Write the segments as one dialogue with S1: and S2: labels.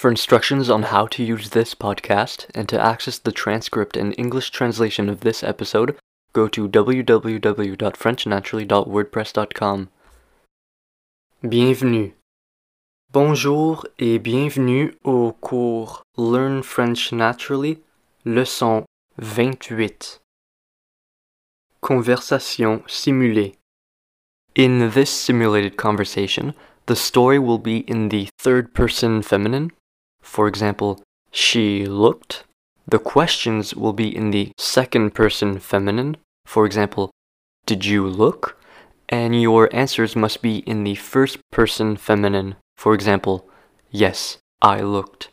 S1: For instructions on how to use this podcast and to access the transcript and English translation of this episode, go to www.frenchnaturally.wordpress.com. Bienvenue. Bonjour et bienvenue au cours Learn French Naturally, leçon 28. Conversation simulée. In this simulated conversation, the story will be in the third person feminine. For example, she looked. The questions will be in the second person feminine. For example, did you look? And your answers must be in the first person feminine. For example, yes, I looked.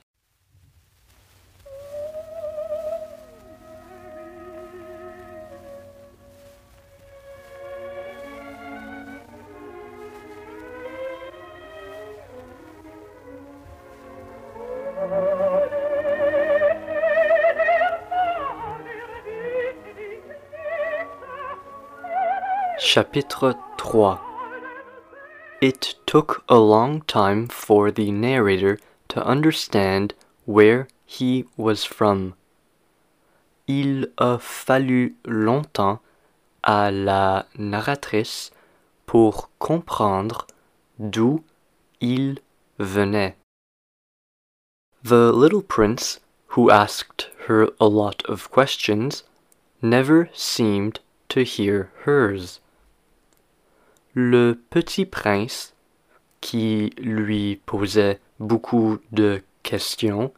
S1: Chapitre 3 It took a long time for the narrator to understand where he was from. Il a fallu longtemps à la narratrice pour comprendre d'où il venait. The little prince, who asked her a lot of questions, never seemed to hear hers. Le petit prince, qui lui posait beaucoup de questions,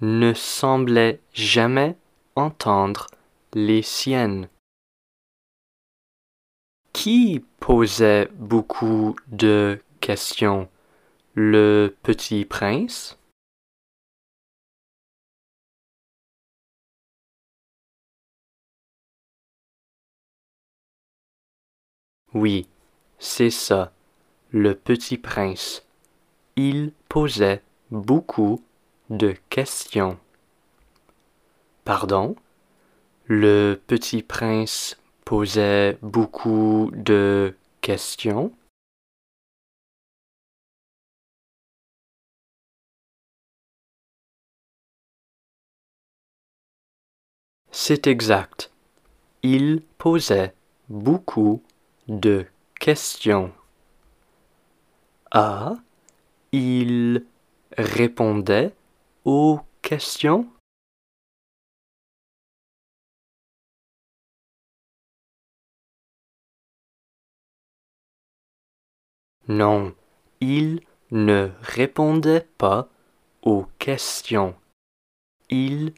S1: ne semblait jamais entendre les siennes. Qui posait beaucoup de questions? Le petit prince? Oui, c'est ça, le petit prince. Il posait beaucoup de questions. Pardon? Le petit prince posait beaucoup de questions? C'est exact. Il posait beaucoup de questions. Ah, il répondait aux questions? Non, il ne répondait pas aux questions. Il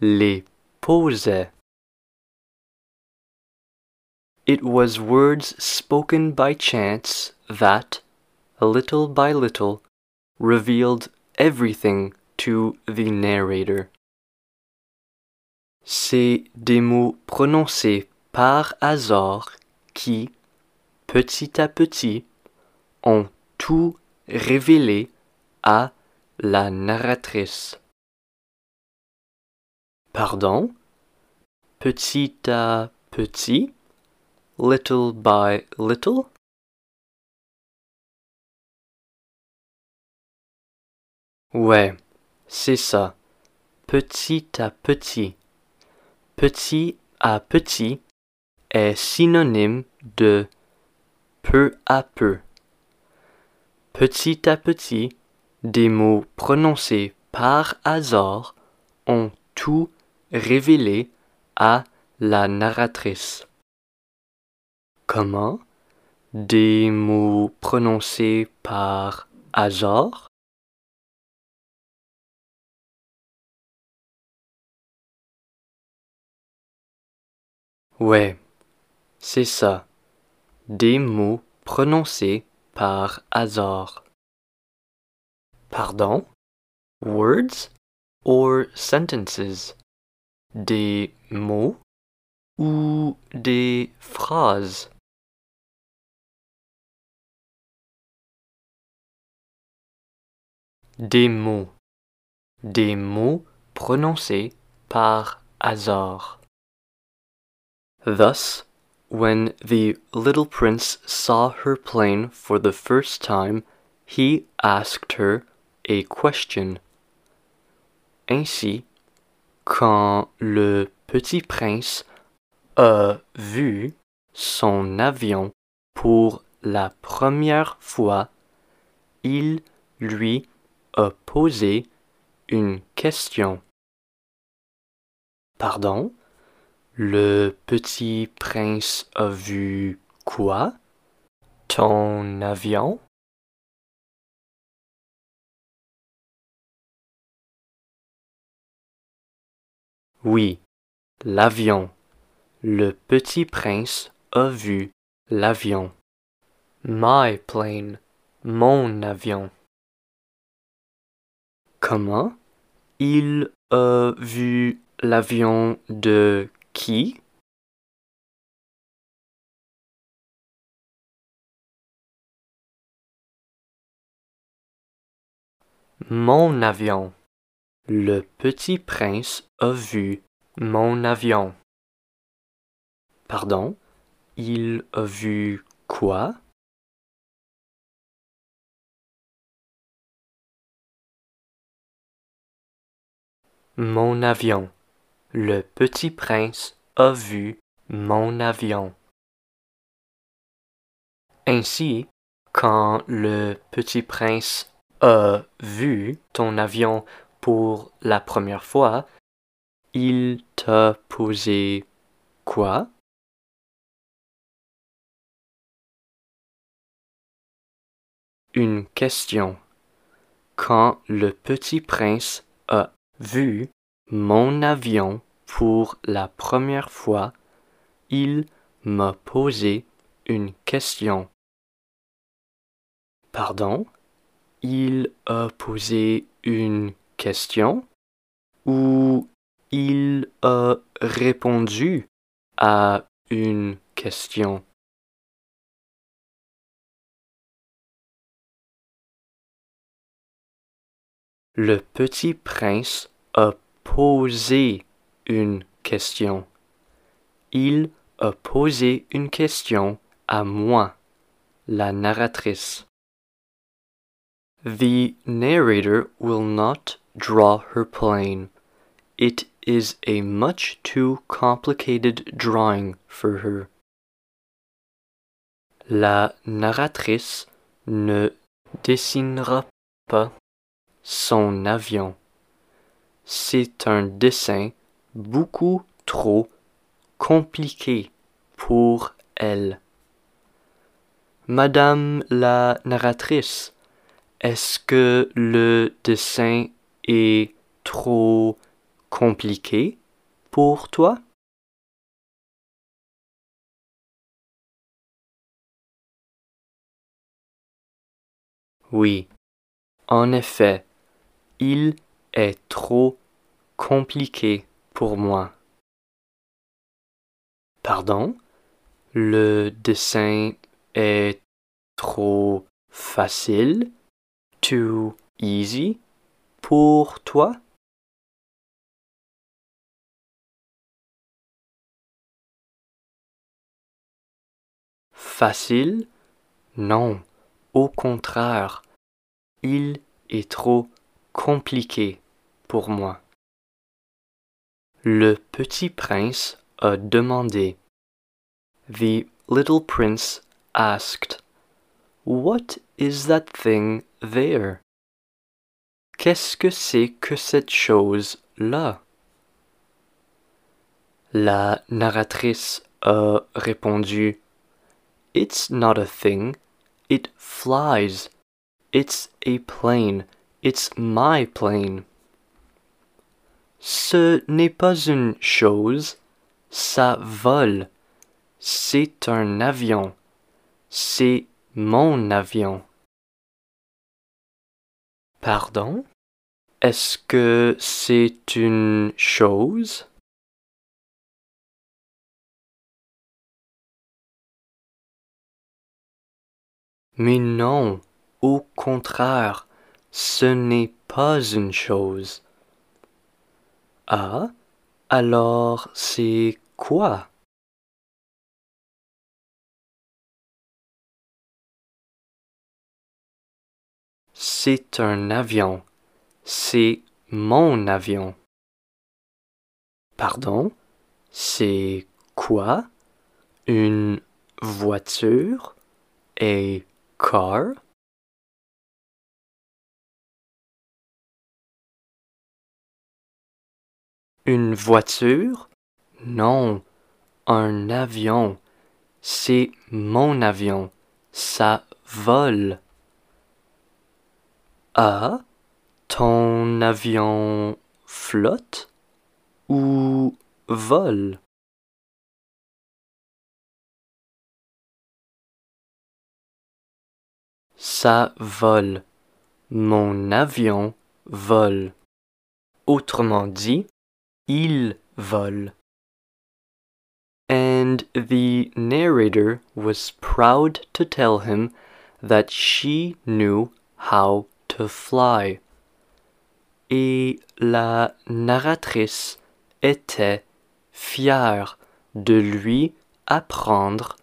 S1: les posait. It was words spoken by chance that, little by little, revealed everything to the narrator. C'est des mots prononcés par hasard qui, petit à petit, ont tout révélé à la narratrice. Pardon? Petit à petit Little by little Ouais, c'est ça. Petit à petit. Petit à petit est synonyme de peu à peu. Petit à petit, des mots prononcés par hasard ont tout révélé à la narratrice. Comment Des mots prononcés par hasard Ouais, c'est ça. Des mots prononcés par hasard. Pardon? Words or sentences? Des mots ou des phrases? Des mots Des mots prononcés par hasard. Thus, when the little prince saw her playing for the first time, he asked her a question. Ainsi, quand le petit prince a vu son avion pour la première fois, il lui a posé une question. Pardon? Le petit prince a vu quoi? Ton avion? Oui, l'avion. Le petit prince a vu l'avion. My plane, mon avion. Comment Il a vu l'avion de qui? Mon avion. Le petit prince a vu mon avion. Pardon? Il a vu quoi? Mon avion. Le petit prince a vu mon avion. Ainsi, quand le petit prince a vu ton avion pour la première fois, il t'a posé quoi? Une question. Quand le petit prince vu mon avion pour la première fois, il m'a posé une question. Pardon? Il a posé une question ou il a répondu à une question? Le petit prince a posé une question. Il a posé une question à moi, la narratrice. The narrator will not draw her plane. It is a much too complicated drawing for her. La narratrice ne dessinera pas son avion. C'est un dessin beaucoup trop compliqué pour elle. Madame la narratrice, est-ce que le dessin est trop compliqué pour toi? Oui, en effet, il est trop compliqué pour moi. Pardon? Le dessin est trop facile? Too easy pour toi? Facile? Non, au contraire, il est trop compliqué pour moi. Le petit prince a demandé. The little prince asked, What is that thing there? Qu'est-ce que c'est que cette chose-là? La narratrice a répondu It's not a thing, it flies. It's a plane, it's my plane. Ce n'est pas une chose, ça vole. C'est un avion. C'est mon avion. Pardon? Est-ce que c'est une chose? Mais non, au contraire, ce n'est pas une chose. Ah, alors c'est quoi? C'est un avion. C'est mon avion. Pardon, c'est quoi? Une voiture? Et car? Une voiture? Non, un avion. C'est mon avion. Ça vole. Ah, ton avion flotte ou vole? Ça vole. Mon avion vole. Autrement dit, il vole. And the narrator was proud to tell him that she knew how to fly. Et la narratrice était fière de lui apprendre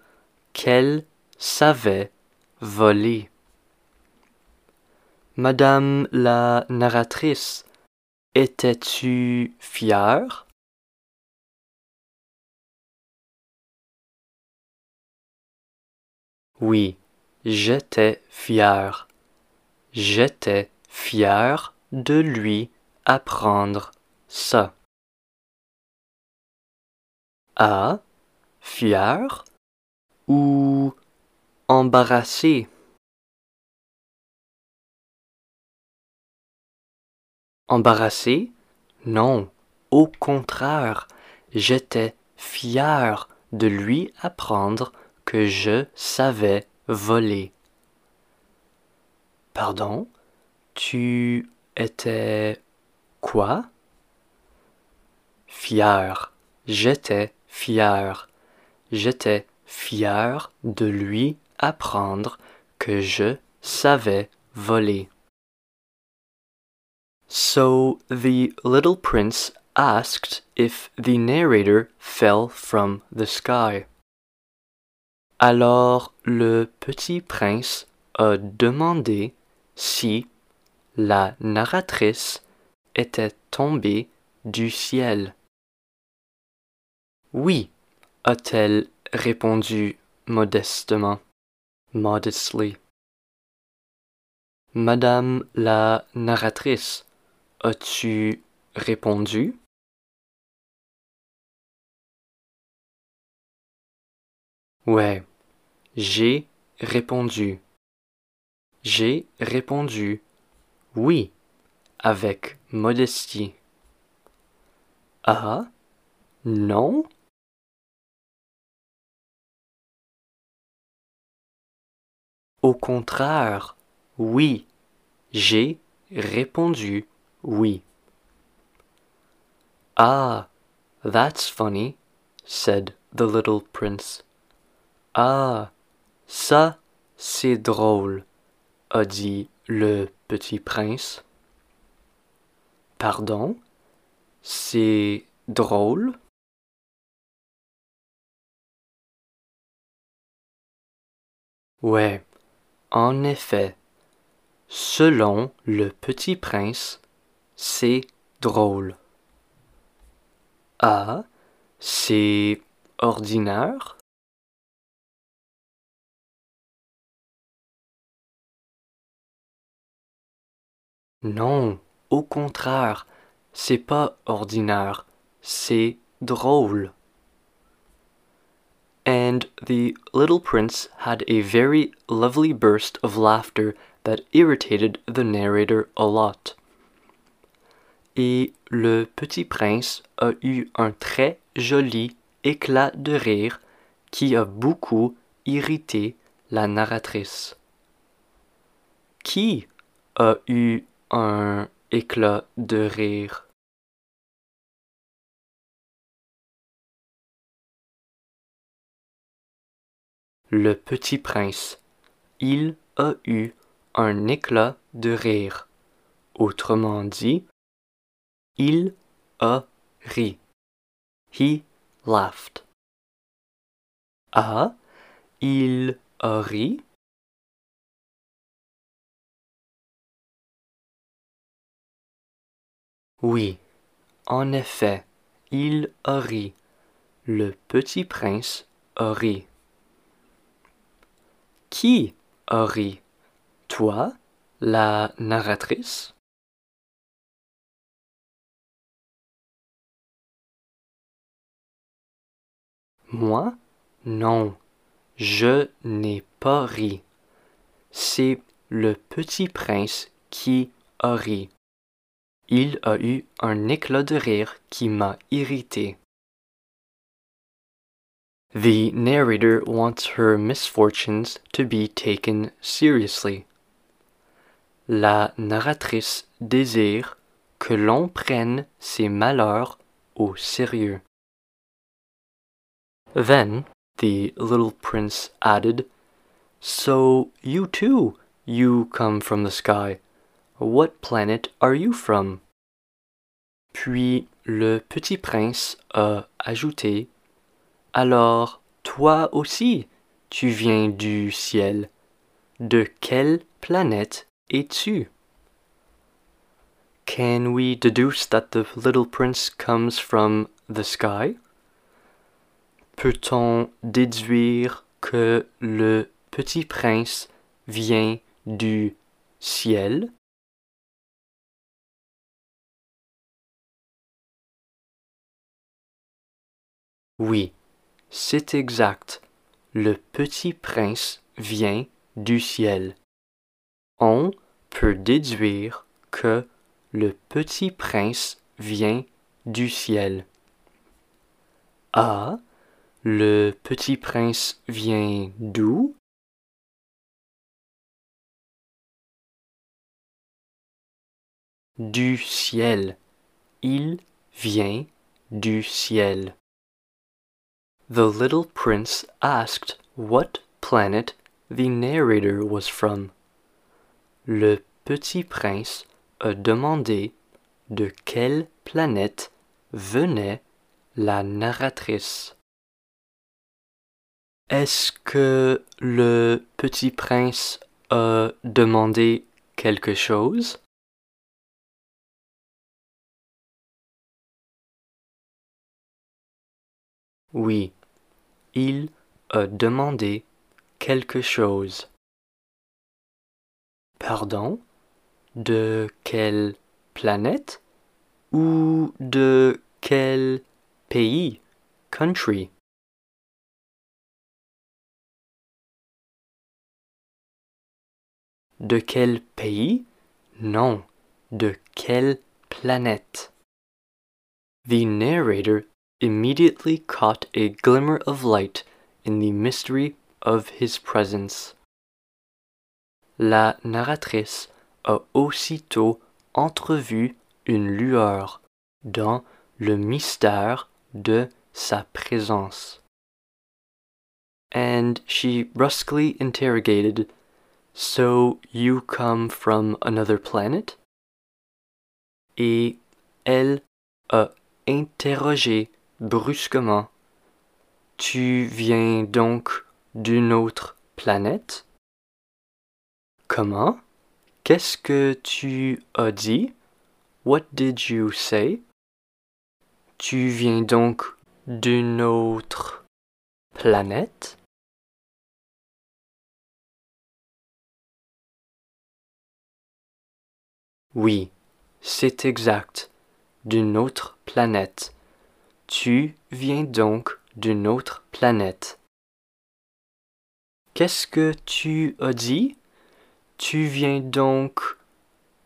S1: qu'elle savait voler. Madame la narratrice, étais-tu fière? Oui, j'étais fier. J'étais fier de lui apprendre ça. Ah, fier ou embarrassé? Embarrassé? Non, au contraire, j'étais fier de lui apprendre que je savais voler. Pardon? Tu étais quoi? Fier. J'étais fier. J'étais fier de lui apprendre que je savais voler. So the little prince asked if the narrator fell from the sky. Alors le petit prince a demandé si la narratrice était tombée du ciel. Oui, a-t-elle répondu modestement, modestly. Madame la narratrice, as-tu répondu? Ouais, j'ai répondu. J'ai répondu oui avec modestie. Ah, non? Au contraire, oui, j'ai répondu oui. Ah, that's funny, said the little prince. Ah, ça, c'est drôle, a dit le petit prince. Pardon, c'est drôle? Ouais, en effet, selon le petit prince, c'est drôle. Ah, c'est ordinaire? Non, au contraire, c'est pas ordinaire, c'est drôle. And the little prince had a very lovely burst of laughter that irritated the narrator a lot. Et le petit prince a eu un très joli éclat de rire qui a beaucoup irrité la narratrice. Qui a eu un éclat de rire? Le petit prince, il a eu un éclat de rire. Autrement dit, il a ri. He laughed. Ah, il a ri? Oui, en effet, il a ri. Le petit prince a ri. Qui a ri? Toi, la narratrice? Moi Non, je n'ai pas ri. C'est le petit prince qui a ri. Il a eu un éclat de rire qui m'a irrité. The narrator wants her misfortunes to be taken seriously. La narratrice désire que l'on prenne ses malheurs au sérieux. Then the little prince added, So you too, you come from the sky. What planet are you from? Puis le petit prince a ajouté, Alors, toi aussi, tu viens du ciel. De quelle planète es-tu? Can we deduce that the little prince comes from the sky? Peut-on déduire que le petit prince vient du ciel? Oui, c'est exact. Le petit prince vient du ciel. On peut déduire que le petit prince vient du ciel. Ah, le petit prince vient d'où? Du ciel. Il vient du ciel. The little prince asked what planet the narrator was from. Le petit prince a demandé de quelle planète venait la narratrice. Est-ce que le petit prince a demandé quelque chose? Oui, il a demandé quelque chose. Pardon? De quelle planète Ou de quel pays? Country De quel pays? Non, de quelle planète? The narrator immediately caught a glimmer of light in the mystery of his presence. La narratrice a aussitôt entrevu une lueur dans le mystère de sa présence. And she brusquely interrogated, So you come from another planet? Et elle a interrogé brusquement. Tu viens donc d'une autre planète? Comment? Qu'est-ce que tu as dit? What did you say? Tu viens donc d'une autre planète? Oui, c'est exact, d'une autre planète. Tu viens donc d'une autre planète. Qu'est-ce que tu as dit? Tu viens donc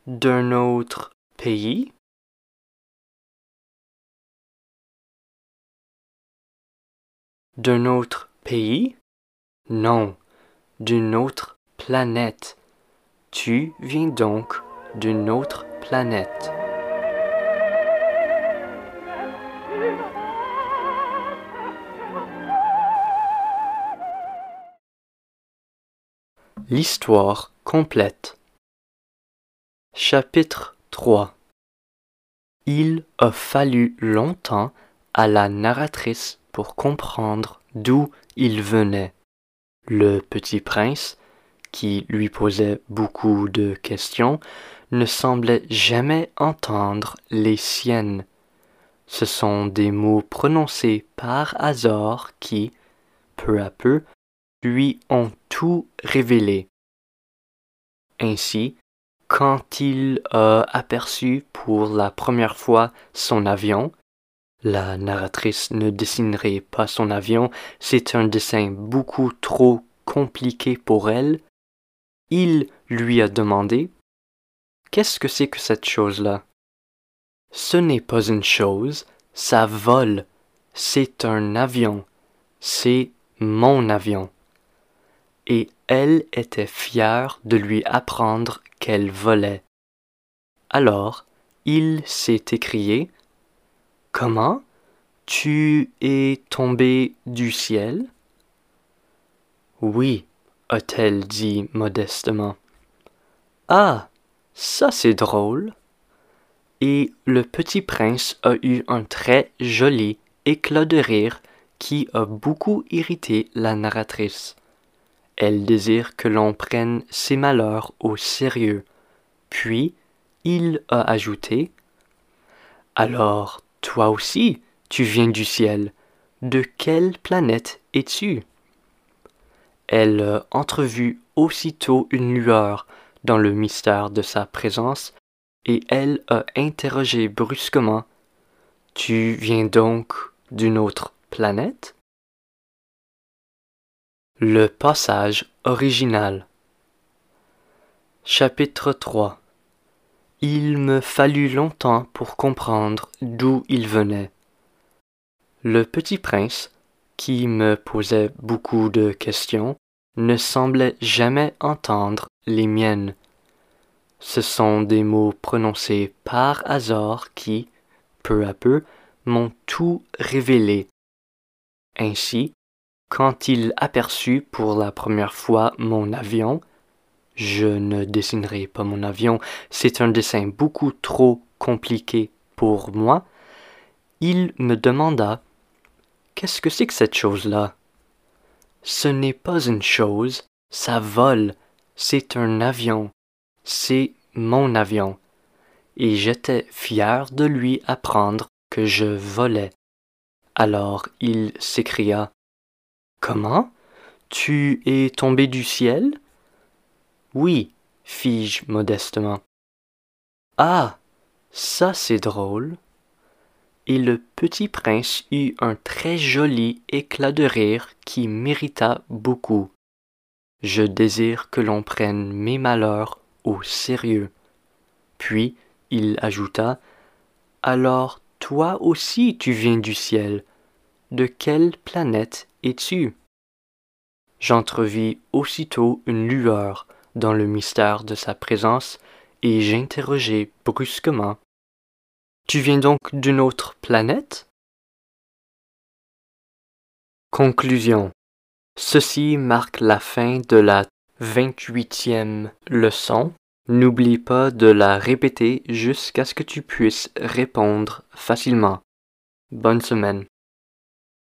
S1: d'un autre pays? D'un autre pays? Non, d'une autre planète. Tu viens donc d'une autre planète. L'histoire complète. Chapitre 3 Il a fallu longtemps à la narratrice pour comprendre d'où il venait. Le petit prince, qui lui posait beaucoup de questions, ne semblait jamais entendre les siennes. Ce sont des mots prononcés par hasard qui, peu à peu, lui ont tout révélé. Ainsi, quand il a aperçu pour la première fois son avion, la narratrice ne dessinerait pas son avion, c'est un dessin beaucoup trop compliqué pour elle, il lui a demandé Qu'est-ce que c'est que cette chose-là? Ce n'est pas une chose, ça vole, c'est un avion, c'est mon avion. Et elle était fière de lui apprendre qu'elle volait. Alors, il s'est écrié Comment Tu es tombé du ciel? Oui, a-t-elle dit modestement. Ah, ça c'est drôle. Et le petit prince a eu un très joli éclat de rire qui a beaucoup irrité la narratrice. Elle désire que l'on prenne ses malheurs au sérieux. Puis, il a ajouté Alors, toi aussi, tu viens du ciel. De quelle planète es-tu? Elle a entrevu aussitôt une lueur dans le mystère de sa présence, et elle a interrogé brusquement Tu viens donc d'une autre planète? Le passage original. Chapitre 3 Il me fallut longtemps pour comprendre d'où il venait. Le petit prince, qui me posait beaucoup de questions, ne semblait jamais entendre les miennes. Ce sont des mots prononcés par hasard qui, peu à peu, m'ont tout révélé. Ainsi, quand il aperçut pour la première fois mon avion, je ne dessinerai pas mon avion, c'est un dessin beaucoup trop compliqué pour moi, il me demanda Qu'est-ce que c'est que cette chose-là? Ce n'est pas une chose, ça vole, c'est un avion, c'est mon avion. Et j'étais fier de lui apprendre que je volais. Alors il s'écria Comment? Tu es tombé du ciel? Oui, fis-je modestement. Ah ça c'est drôle. Et le petit prince eut un très joli éclat de rire qui mérita beaucoup. Je désire que l'on prenne mes malheurs au sérieux. Puis il ajouta Alors toi aussi tu viens du ciel. De quelle planète es-tu? J'entrevis aussitôt une lueur dans le mystère de sa présence, et j'interrogeai brusquement. Tu viens donc d'une autre planète? Conclusion. Ceci marque la fin de la vingt-huitième leçon. N'oublie pas de la répéter jusqu'à ce que tu puisses répondre facilement. Bonne semaine.